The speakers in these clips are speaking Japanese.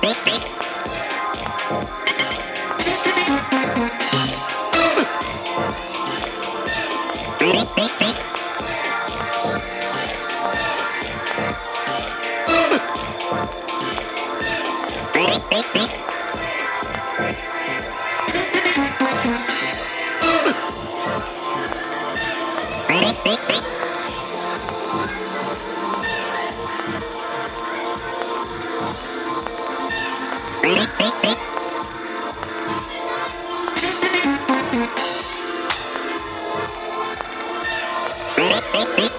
Beep, beep. Beep, beep, beep.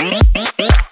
Beep, beep, beep.